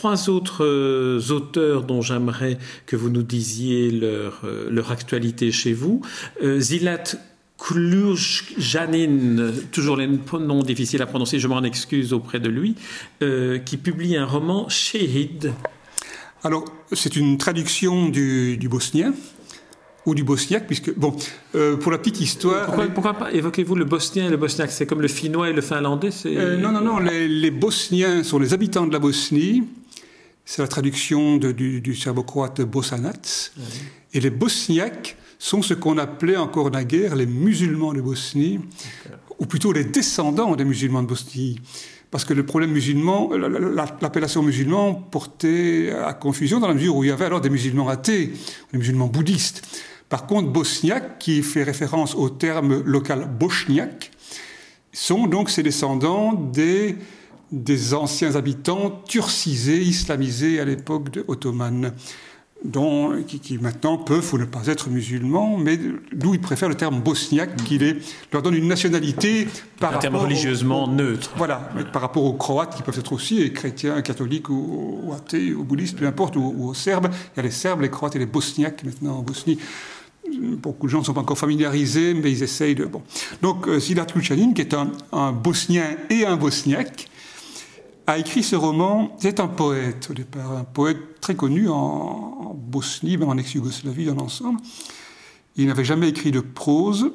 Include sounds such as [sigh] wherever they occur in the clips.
trois autres euh, auteurs dont j'aimerais que vous nous disiez leur, euh, leur actualité chez vous. Zilat Kluj-Janine, toujours les noms difficiles à prononcer, je m'en excuse auprès de lui, qui publie un roman Shehid. Alors, c'est une traduction du, du bosnien ou du bosniaque, puisque, bon, euh, pour la petite histoire... Pourquoi, pas évoquez-vous le bosnien et le bosniaque? C'est comme le finnois et le finlandais euh, Non, non, non, les, bosniens sont les habitants de la Bosnie, c'est la traduction du, du serbo-croate Bosanac, et les bosniaques sont ce qu'on appelait encore naguère les musulmans de Bosnie, ou plutôt les descendants des musulmans de Bosnie. Parce que le problème musulman, l'appellation musulman portait à confusion dans la mesure où il y avait alors des musulmans athées, des musulmans bouddhistes. Par contre, bosniaque, qui fait référence au terme local bosniaque, sont donc ces descendants des, des anciens habitants turcisés, islamisés à l'époque ottomane dont, qui, maintenant peuvent ou ne pas être musulmans, mais d'où ils préfèrent le terme bosniaque, qui leur donne une nationalité par un terme religieusement neutre. Voilà, par rapport aux Croates qui peuvent être aussi chrétiens, catholiques ou, athées, ou bouddhistes, peu importe, ou, aux Serbes. Il y a les Serbes, les Croates et les Bosniaques maintenant en Bosnie. Beaucoup de gens ne sont pas encore familiarisés, mais ils essayent de. Bon. Donc, euh, Silat Kuchanin, qui est un, un bosnien et un bosniaque, a écrit ce roman. C'est un poète au départ, un poète très connu en, Bosnie, même en ex-Yougoslavie dans l'ensemble. Il n'avait jamais écrit de prose.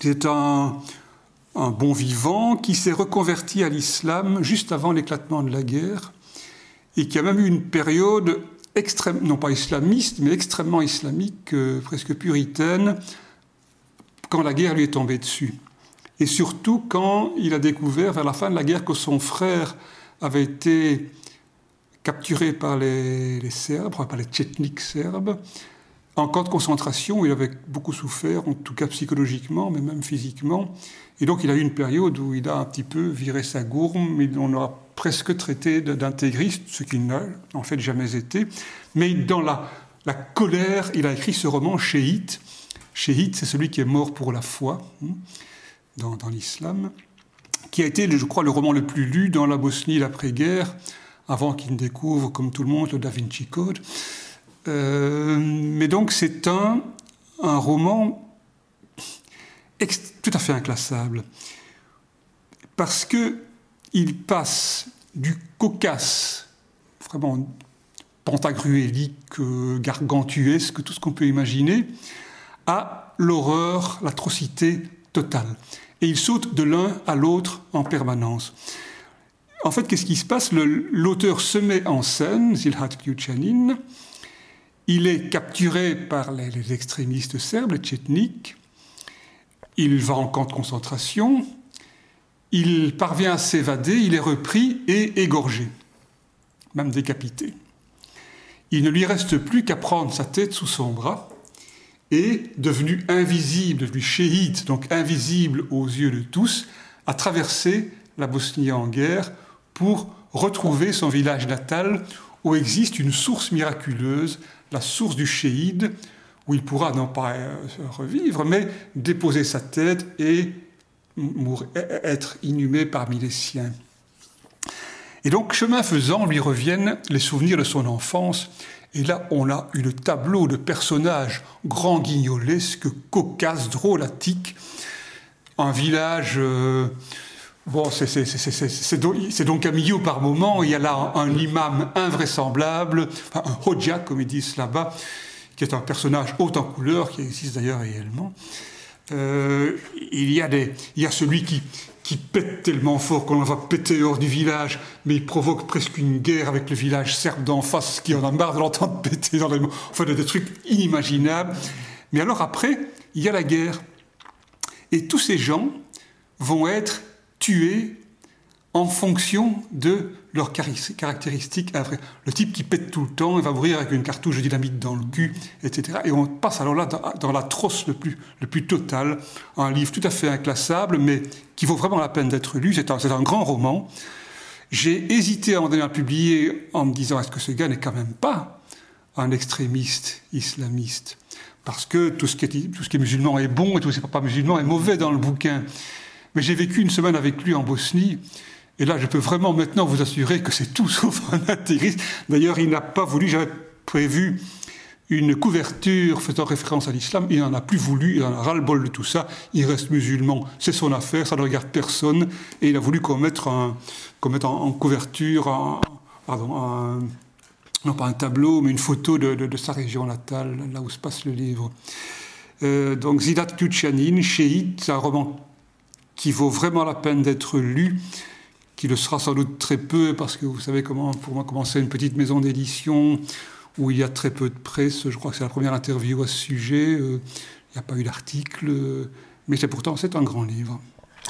C'est un, bon vivant qui s'est reconverti à l'islam juste avant l'éclatement de la guerre et qui a même eu une période non pas islamiste, mais extrêmement islamique, euh, presque puritaine, quand la guerre lui est tombée dessus. Et surtout quand il a découvert vers la fin de la guerre que son frère avait été capturé par les, Serbes, par les tchétniks serbes, en camp de concentration, il avait beaucoup souffert, en tout cas psychologiquement, mais même physiquement. Et donc il a eu une période où il a un petit peu viré sa gourme, et on a presque traité d'intégriste, ce qu'il n'a en fait jamais été. Mais dans la, la colère, il a écrit ce roman Chéhit. Chéhit, c'est celui qui est mort pour la foi hein, dans l'islam qui a été, je crois, le roman le plus lu dans la Bosnie l'après-guerre, avant qu'il ne découvre, comme tout le monde, le Da Vinci Code. Euh, mais donc c'est un, un roman tout à fait inclassable, parce que il passe du cocasse, vraiment pantagruélique, gargantuesque, tout ce qu'on peut imaginer, à l'horreur, l'atrocité et il saute de l'un à l'autre en permanence. En fait, qu'est-ce qui se passe? L'auteur se met en scène, Zilhat Kyuchanin, il est capturé par les, extrémistes serbes, les tchétniks, il va en camp de concentration, il parvient à s'évader, il est repris et égorgé, même décapité. Il ne lui reste plus qu'à prendre sa tête sous son bras et devenu invisible, devenu chéhite, donc invisible aux yeux de tous, a traversé la Bosnie en guerre pour retrouver son village natal où existe une source miraculeuse, la source du chéhide, où il pourra non pas euh, revivre, mais déposer sa tête et être inhumé parmi les siens. Et donc, chemin faisant, lui reviennent les souvenirs de son enfance et là, on a une tableau de personnages grand guignolesques, cocasses, drôlatiques. Un village. Euh, bon, c'est donc un milieu par moment. Il y a là un, imam invraisemblable, un hodja, comme ils disent là-bas, qui est un personnage haut en couleur, qui existe d'ailleurs réellement. Euh, il, y a des, il y a celui qui, qui pète tellement fort qu'on va péter hors du village, mais il provoque presque une guerre avec le village serbe d'en face qui en a marre de l'entendre [laughs] péter dans les... Enfin, des trucs inimaginables. Mais alors après, il y a la guerre. Et tous ces gens vont être tués en fonction de leurs caractéristiques. Le type qui pète tout le temps, il va mourir avec une cartouche de dynamite dans le cul, etc. Et on passe alors là dans, la le plus, le plus total. Un livre tout à fait inclassable, mais qui vaut vraiment la peine d'être lu. C'est un, grand roman. J'ai hésité à en donner à publier en me disant est-ce que ce gars n'est quand même pas un extrémiste islamiste? Parce que tout ce qui tout ce qui est musulman est bon et tout ce qui n'est pas musulman est mauvais dans le bouquin. Mais j'ai vécu une semaine avec lui en Bosnie Et là, je peux vraiment maintenant vous assurer que c'est tout [laughs] sauf un intégriste. D'ailleurs, il n'a pas voulu, j'avais prévu une couverture faisant référence à l'islam, il n'en a plus voulu, il en a ras-le-bol de tout ça, il reste musulman, c'est son affaire, ça ne regarde personne, et il a voulu qu'on mette, en, couverture, pardon, non pas un tableau, mais une photo de, sa région natale, là où se passe le livre. Euh, donc Zidat Tuchanin, Chéit, c'est un roman qui vaut vraiment la peine d'être lu, qui le sera sans doute très peu, parce que vous savez comment, pour moi, commencer une petite maison d'édition, où il y a très peu de presse. Je crois que c'est la première interview à ce sujet. Euh, il n'y a pas eu d'article, euh, mais c'est pourtant c'est un grand livre.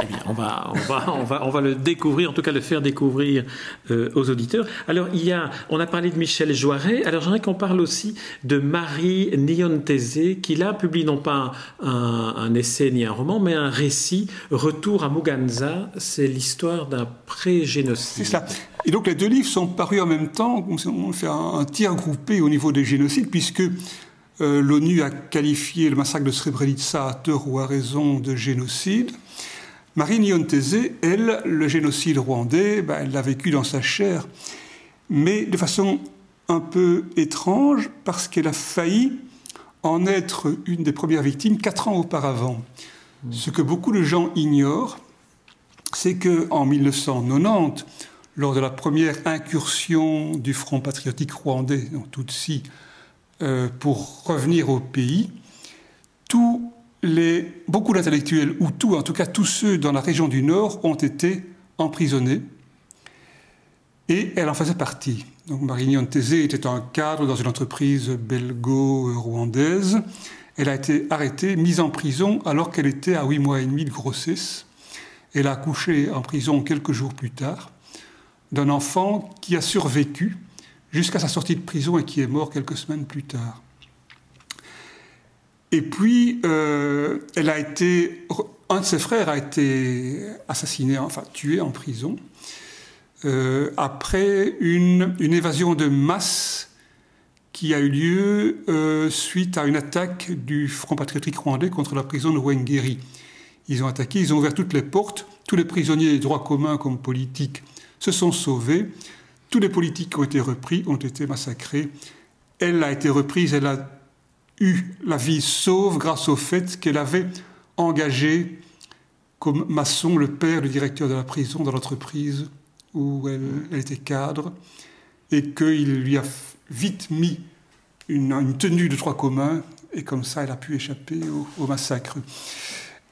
Eh on va, on va, on va, on va le découvrir, en tout cas le faire découvrir euh, aux auditeurs. Alors, il y a, on a parlé de Michel Joiret. Alors, j'aimerais qu'on parle aussi de Marie Niontese, qui là publie non pas un, un, essai ni un roman, mais un récit, Retour à Muganza. C'est l'histoire d'un pré-génocide. C'est ça. Et donc, les deux livres sont parus en même temps. On fait un, tir groupé au niveau des génocides, puisque euh, l'ONU a qualifié le massacre de Srebrenica à tort ou à raison de génocide. Marie Nyontese, elle, le génocide rwandais, ben, elle l'a vécu dans sa chair, mais de façon un peu étrange, parce qu'elle a failli en être une des premières victimes quatre ans auparavant. Hmm. Ce que beaucoup de gens ignorent, c'est qu'en 1990, lors de la première incursion du Front patriotique rwandais, en Tutsi, euh, pour revenir au pays, tout beaucoup d'intellectuels, ou tout, en tout cas tous ceux dans la région du Nord, ont été emprisonnés. Et elle en faisait partie. Donc Marigny Thésée était un cadre dans une entreprise belgo-rwandaise. Elle a été arrêtée, mise en prison alors qu'elle était à huit mois et demi de grossesse. Elle a accouché en prison quelques jours plus tard d'un enfant qui a survécu jusqu'à sa sortie de prison et qui est mort quelques semaines plus tard. Et puis, euh, elle a été, un de ses frères a été assassiné, enfin tué en prison, euh, après une, une, évasion de masse qui a eu lieu euh, suite à une attaque du Front patriotique rwandais contre la prison de Wengeri. Ils ont attaqué, ils ont ouvert toutes les portes, tous les prisonniers des droits communs comme politiques se sont sauvés, tous les politiques ont été repris ont été massacrés. Elle a été reprise, elle a eu la vie sauve grâce au fait qu'elle avait engagé comme maçon le père du directeur de la prison dans l'entreprise où elle, était cadre et qu'il lui a vite mis une, tenue de droit commun et comme ça elle a pu échapper au, massacre.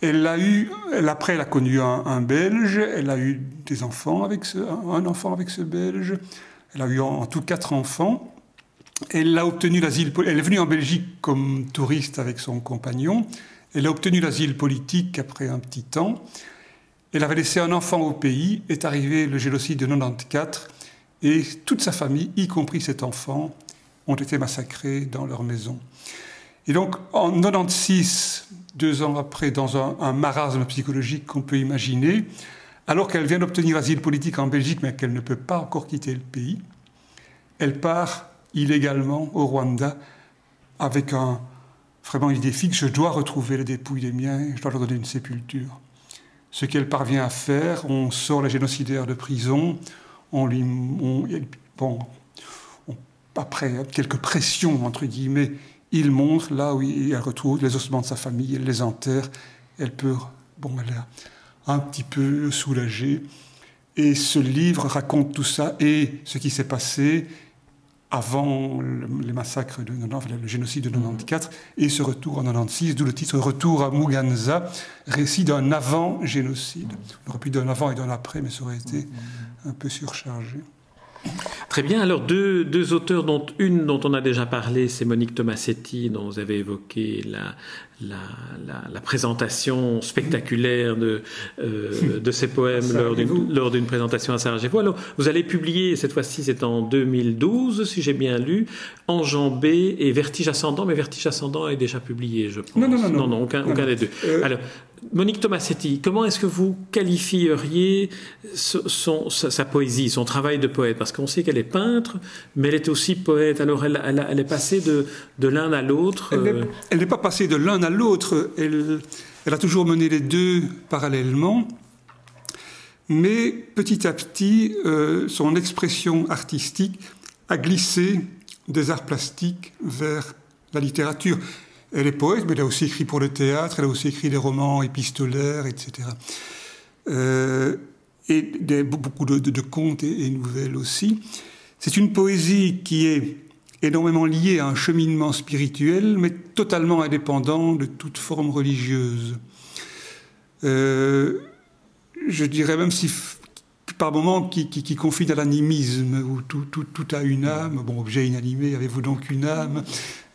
Elle a eu, après elle a connu un, Belge, elle a eu des enfants avec ce, un enfant avec ce Belge, elle a eu en tout quatre enfants. Elle a obtenu l'asile. Elle est venue en Belgique comme touriste avec son compagnon. Elle a obtenu l'asile politique après un petit temps. Elle avait laissé un enfant au pays. Est arrivé le génocide de 94 et toute sa famille, y compris cet enfant, ont été massacrés dans leur maison. Et donc, en 96, deux ans après, dans un, un marasme psychologique qu'on peut imaginer, alors qu'elle vient d'obtenir asile politique en Belgique, mais qu'elle ne peut pas encore quitter le pays, elle part illégalement au Rwanda avec un, vraiment une idée fixe, je dois retrouver les dépouilles des miens, je dois leur donner une sépulture. Ce qu'elle parvient à faire, on sort les génocidaires de prison, on lui, bon, après quelques pressions, entre guillemets, il montre là où elle retrouve les ossements de sa famille, elle les enterre, elle peut, bon, elle est un petit peu soulagée. Et ce livre raconte tout ça et ce qui s'est passé avant les massacres de le génocide de 94 et ce retour en 96, d'où le titre Retour à Muganza, récit d'un avant-génocide. On aurait pu d'un avant et d'un après, mais ça aurait été un peu surchargé. Très bien. Alors, deux, deux, auteurs, dont une dont on a déjà parlé, c'est Monique Tomasetti, dont vous avez évoqué la, la, la, présentation spectaculaire de, euh, de ses poèmes lors d'une présentation à Sarajevo. Alors, vous allez publier, cette fois-ci c'est en 2012, si j'ai bien lu, Enjambé et Vertige ascendant, mais Vertige ascendant est déjà publié, je pense. Non, non, non. Non, non, aucun, aucun des deux. Euh, Alors, Monique Tomasetti, comment est-ce que vous qualifieriez son, sa, poésie, son travail de poète? Parce qu'on sait qu'elle est peintre, mais elle est aussi poète. Alors, elle, elle, est passée de, de l'un à l'autre. Elle n'est pas passée de l'un à l'autre. Elle, elle, a toujours mené les deux parallèlement. mais petit à petit, euh, son expression artistique a glissé des arts plastiques vers la littérature. Elle est poète, mais elle a aussi écrit pour le théâtre, elle a aussi écrit des romans épistolaires, etc. Euh, et beaucoup de, contes et, nouvelles aussi. C'est une poésie qui est énormément liée à un cheminement spirituel, mais totalement indépendant de toute forme religieuse. Euh, je dirais même si par moments qui, qui, à l'animisme, où tout, a une âme, bon, objet inanimé, avez-vous donc une âme?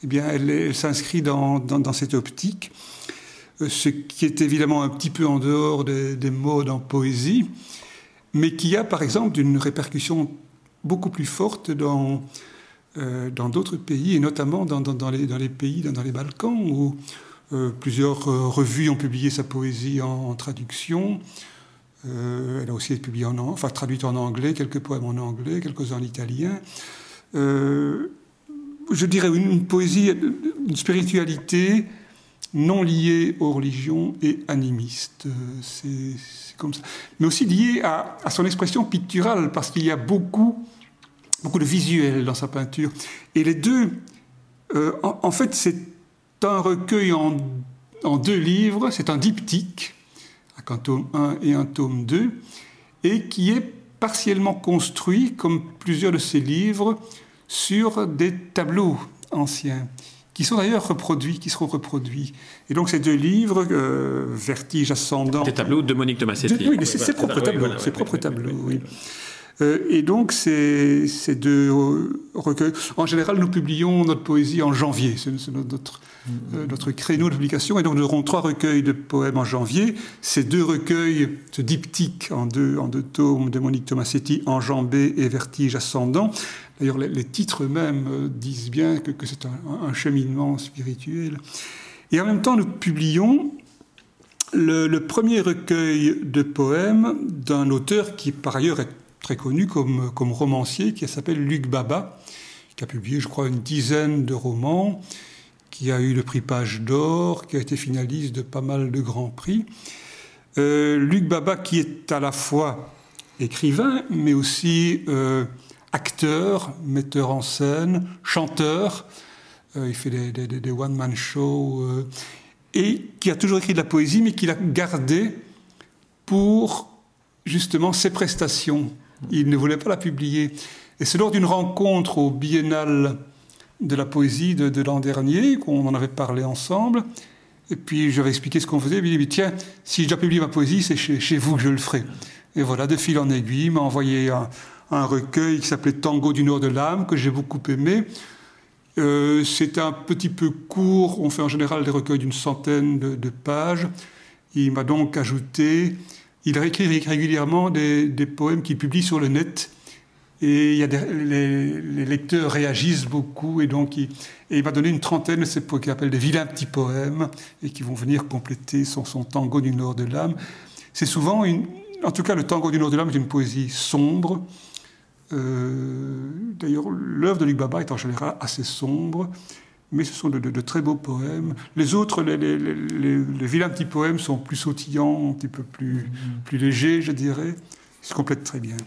Eh bien, elle, s'inscrit dans, dans, cette optique, euh, ce qui est évidemment un petit peu en dehors des, des modes en poésie, mais qui a par exemple une répercussion beaucoup plus forte dans euh, dans d'autres pays, et notamment dans, dans, les, dans, les, pays, dans, les Balkans, où euh, plusieurs euh, revues ont publié sa poésie en, traduction. elle a aussi été publiée en, enfin, traduite en anglais, quelques poèmes en anglais, quelques en italien. je dirais une, poésie, une spiritualité non liée aux religions et animiste. C'est comme ça. Mais aussi liée à, à son expression picturale, parce qu'il y a beaucoup beaucoup de visuels dans sa peinture. Et les deux, euh, en, fait, c'est un recueil en, deux livres, c'est un diptyque, un tome 1 et un tome 2, et qui est partiellement construit, comme plusieurs de ces livres, sur des tableaux anciens, qui sont d'ailleurs reproduits, qui seront reproduits. Et donc ces deux livres, euh, Vertige ascendant... Des tableaux de Monique Tomassetti. Oui, c'est ses propres tableaux, ses propres tableaux, oui. Euh, et donc, ces, deux recueils. En général, nous publions notre poésie en janvier. C'est notre, euh, notre créneau de publication. Et donc, nous aurons trois recueils de poèmes en janvier. Ces deux recueils, ce diptyque en deux, en deux tomes de Monique Tomassetti, Enjambé et Vertige ascendant. D'ailleurs, les, titres eux-mêmes euh, disent bien que, c'est un, un, cheminement spirituel. Et en même temps, nous publions le, le premier recueil de poèmes d'un auteur qui, par ailleurs, est très connu comme, romancier, qui s'appelle Luc Baba, qui a publié, je crois, une dizaine de romans, qui a eu le prix Page d'Or, qui a été finaliste de pas mal de grands prix. Euh, Luc Baba, qui est à la fois écrivain, mais aussi euh, acteur, metteur en scène, chanteur. Euh, il fait des, one-man shows. et qui a toujours écrit de la poésie, mais qui l'a gardé pour justement ses prestations il ne voulait pas la publier. Et c'est lors d'une rencontre au biennale de la poésie de, l'an dernier qu'on en avait parlé ensemble. Et puis j'avais expliqué ce qu'on faisait. Il m'a dit Tiens, si je dois publier ma poésie, c'est chez, vous que je le ferai. Et voilà, de fil en aiguille, il m'a envoyé un, recueil qui s'appelait Tango du Nord de l'âme, que j'ai beaucoup aimé. Euh, c'est un petit peu court. On fait en général des recueils d'une centaine de pages. Il m'a donc ajouté il réécrit régulièrement des, poèmes qu'il publie sur le net. Et il y a les, lecteurs réagissent beaucoup, et donc il, il m'a donné une trentaine de ces poèmes qu'il appelle des vilains petits poèmes, et qui vont venir compléter son, son tango du nord de l'âme. C'est souvent, une, en tout cas le tango du nord de l'âme est une poésie sombre. Euh, d'ailleurs, l'œuvre de Luc Baba est en général assez sombre mais ce sont de, très beaux poèmes. Les autres, les, vilains petits poèmes sont plus sautillants, un petit peu plus, mm-hmm. plus légers, je dirais. Ils se complètent très bien.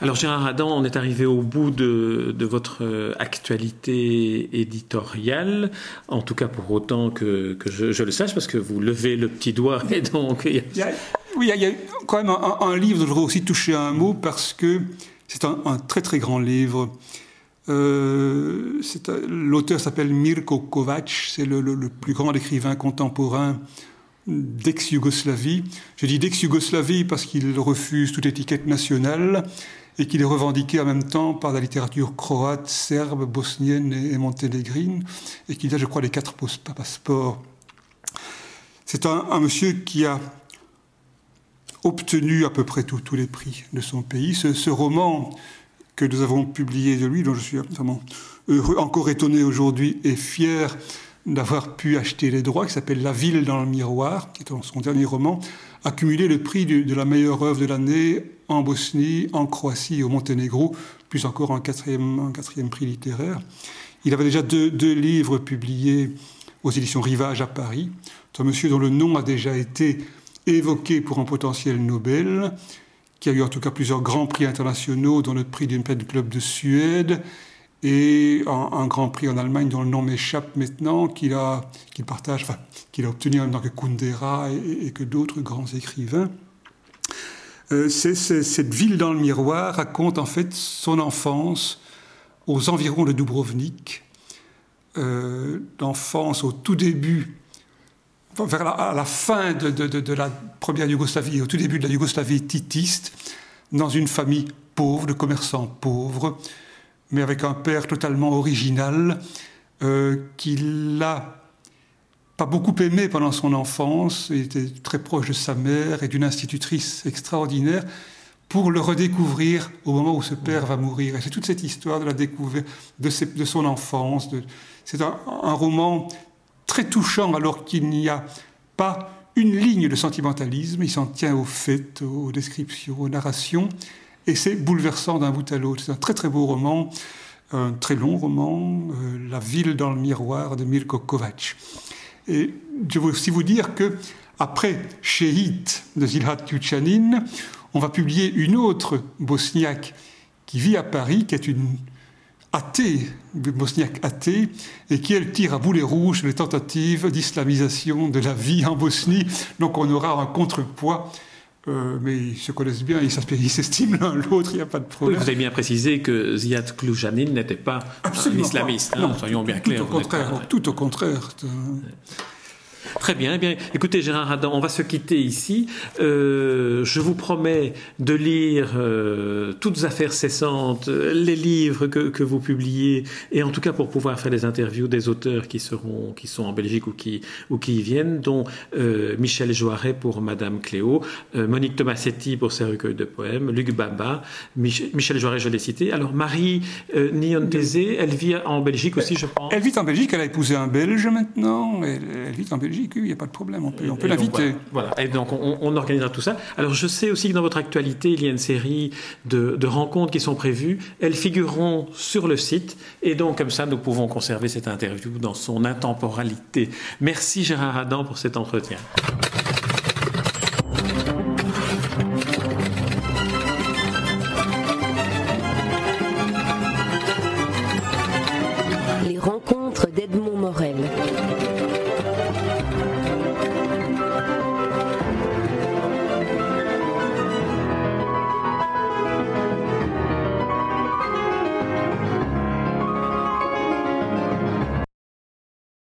Alors Gérard Adam, on est arrivé au bout de, votre euh, actualité éditoriale, en tout cas pour autant que, je, le sache, parce que vous levez le petit doigt et donc... Il y a, oui, il y a quand même un, livre dont je voudrais aussi toucher un mot, parce que c'est un, un, très très grand livre. Euh, l'auteur s'appelle Mirko Kovac, c'est le, plus grand écrivain contemporain d'ex-Yougoslavie. Je dis d'ex-Yougoslavie parce qu'il refuse toute étiquette nationale et qu'il est revendiqué en même temps par la littérature croate, serbe, bosnienne et, monténégrine, et qu'il a, je crois, les quatre passeports. C'est un, monsieur qui a obtenu à peu près tous les prix de son pays. ce roman que nous avons publié de lui, dont je suis vraiment heureux, encore étonné aujourd'hui et fier d'avoir pu acheter les droits, qui s'appelle La ville dans le miroir, qui est son dernier roman, a cumulé le prix de, la meilleure œuvre de l'année en Bosnie, en Croatie au Monténégro, plus encore un quatrième, un quatrième prix littéraire. Il avait déjà deux, deux, livres publiés aux éditions Rivage à Paris. C'est un monsieur dont le nom a déjà été évoqué pour un potentiel Nobel qui a eu en tout cas plusieurs grands prix internationaux, dont le prix d'une Pen Club de Suède, et un, grand prix en Allemagne dont le nom m'échappe maintenant, qu'il a, partage, qu'il a obtenu en même temps que Kundera et, que d'autres grands écrivains. Euh, cette ville dans le miroir raconte en fait son enfance aux environs de Dubrovnik, euh, d'enfance au tout début, vers la, à la fin de, la première Yougoslavie, au tout début de la Yougoslavie titiste, dans une famille pauvre, de commerçants pauvres, mais avec un père totalement original, euh, qui l'a pas beaucoup aimé pendant son enfance, il était très proche de sa mère et d'une institutrice extraordinaire, pour le redécouvrir au moment où ce père va mourir. Et c'est toute cette histoire de la découverte de, son enfance. C'est un, roman touchant alors qu'il n'y a pas une ligne de sentimentalisme, il s'en tient aux faits, aux descriptions, aux narrations. Et c'est bouleversant d'un bout à l'autre. C'est un très très beau roman, un très long roman, euh, La ville dans le miroir de Milko Kovac. Et je veux aussi vous dire que après Shehit de Zilhat Yuchanin, on va publier une autre bosniaque qui vit à Paris, qui est une athée, bosniaque athée, et qui, elle, tire à boulet rouge les tentatives d'islamisation de la vie en Bosnie. Donc on aura un contrepoids euh, mais ils se connaissent bien, ils s'estiment l'un l'autre, il n'y a pas de problème. vous avez bien précisé que Ziad Kloujanin n'était pas un islamiste, hein, soyons bien clairs. Tout au contraire. Tout au contraire. Très bien. Eh bien, écoutez, Gérard Adam, on va se quitter ici. Euh, je vous promets de lire euh, toutes affaires cessantes, les livres que, que, vous publiez, et en tout cas pour pouvoir faire des interviews des auteurs qui seront, qui sont en Belgique ou qui, ou qui y viennent, dont euh, Michel Joiret pour Madame Cléo, Monique Tomassetti pour ses recueils de poèmes, Luc Baba, Michel Joiret, je l'ai cité. Alors Marie Niontézé, elle vit en Belgique aussi, je pense. Elle vit en Belgique. Elle a épousé un Belge maintenant. Elle, elle vit en Belgique il n'y a pas de problème, on peut, on peut l'inviter. Voilà, et donc on, organisera tout ça. Alors je sais aussi que dans votre actualité, il y a une série de, de, rencontres qui sont prévues. Elles figureront sur le site, et donc comme ça, nous pouvons conserver cette interview dans son intemporalité. Merci Gérard Adam pour cet entretien.